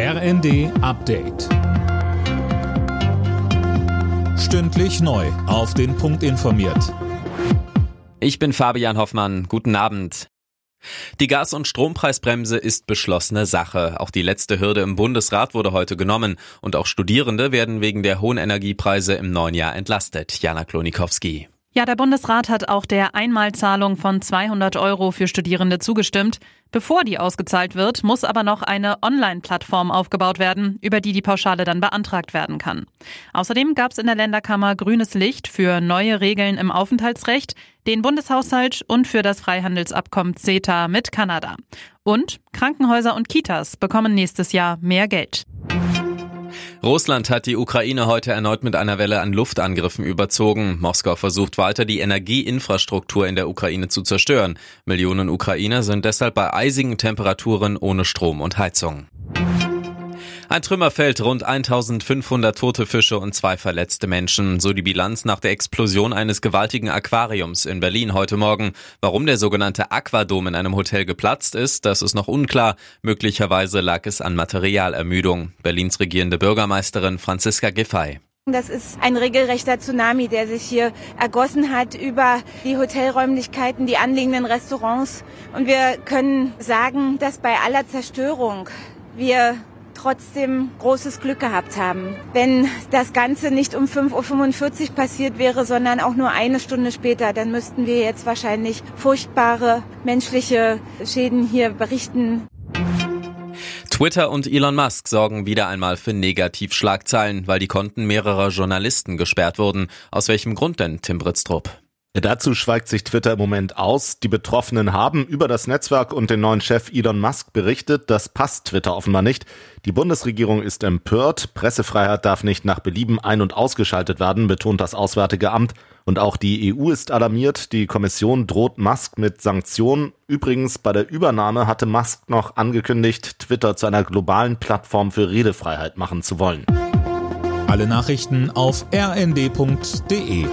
RND Update. Stündlich neu. Auf den Punkt informiert. Ich bin Fabian Hoffmann. Guten Abend. Die Gas- und Strompreisbremse ist beschlossene Sache. Auch die letzte Hürde im Bundesrat wurde heute genommen. Und auch Studierende werden wegen der hohen Energiepreise im neuen Jahr entlastet. Jana Klonikowski. Ja, der Bundesrat hat auch der Einmalzahlung von 200 Euro für Studierende zugestimmt. Bevor die ausgezahlt wird, muss aber noch eine Online-Plattform aufgebaut werden, über die die Pauschale dann beantragt werden kann. Außerdem gab es in der Länderkammer grünes Licht für neue Regeln im Aufenthaltsrecht, den Bundeshaushalt und für das Freihandelsabkommen CETA mit Kanada. Und Krankenhäuser und Kitas bekommen nächstes Jahr mehr Geld. Russland hat die Ukraine heute erneut mit einer Welle an Luftangriffen überzogen. Moskau versucht weiter, die Energieinfrastruktur in der Ukraine zu zerstören. Millionen Ukrainer sind deshalb bei eisigen Temperaturen ohne Strom und Heizung. Ein Trümmerfeld, rund 1500 tote Fische und zwei verletzte Menschen. So die Bilanz nach der Explosion eines gewaltigen Aquariums in Berlin heute Morgen. Warum der sogenannte Aquadom in einem Hotel geplatzt ist, das ist noch unklar. Möglicherweise lag es an Materialermüdung. Berlins regierende Bürgermeisterin Franziska Giffey. Das ist ein regelrechter Tsunami, der sich hier ergossen hat über die Hotelräumlichkeiten, die anliegenden Restaurants. Und wir können sagen, dass bei aller Zerstörung wir trotzdem großes Glück gehabt haben. Wenn das Ganze nicht um 5.45 Uhr passiert wäre, sondern auch nur eine Stunde später, dann müssten wir jetzt wahrscheinlich furchtbare menschliche Schäden hier berichten. Twitter und Elon Musk sorgen wieder einmal für Negativschlagzeilen, weil die Konten mehrerer Journalisten gesperrt wurden. Aus welchem Grund denn, Tim Britztrup? Dazu schweigt sich Twitter im Moment aus. Die Betroffenen haben über das Netzwerk und den neuen Chef Elon Musk berichtet. Das passt Twitter offenbar nicht. Die Bundesregierung ist empört. Pressefreiheit darf nicht nach Belieben ein- und ausgeschaltet werden, betont das Auswärtige Amt. Und auch die EU ist alarmiert. Die Kommission droht Musk mit Sanktionen. Übrigens, bei der Übernahme hatte Musk noch angekündigt, Twitter zu einer globalen Plattform für Redefreiheit machen zu wollen. Alle Nachrichten auf rnd.de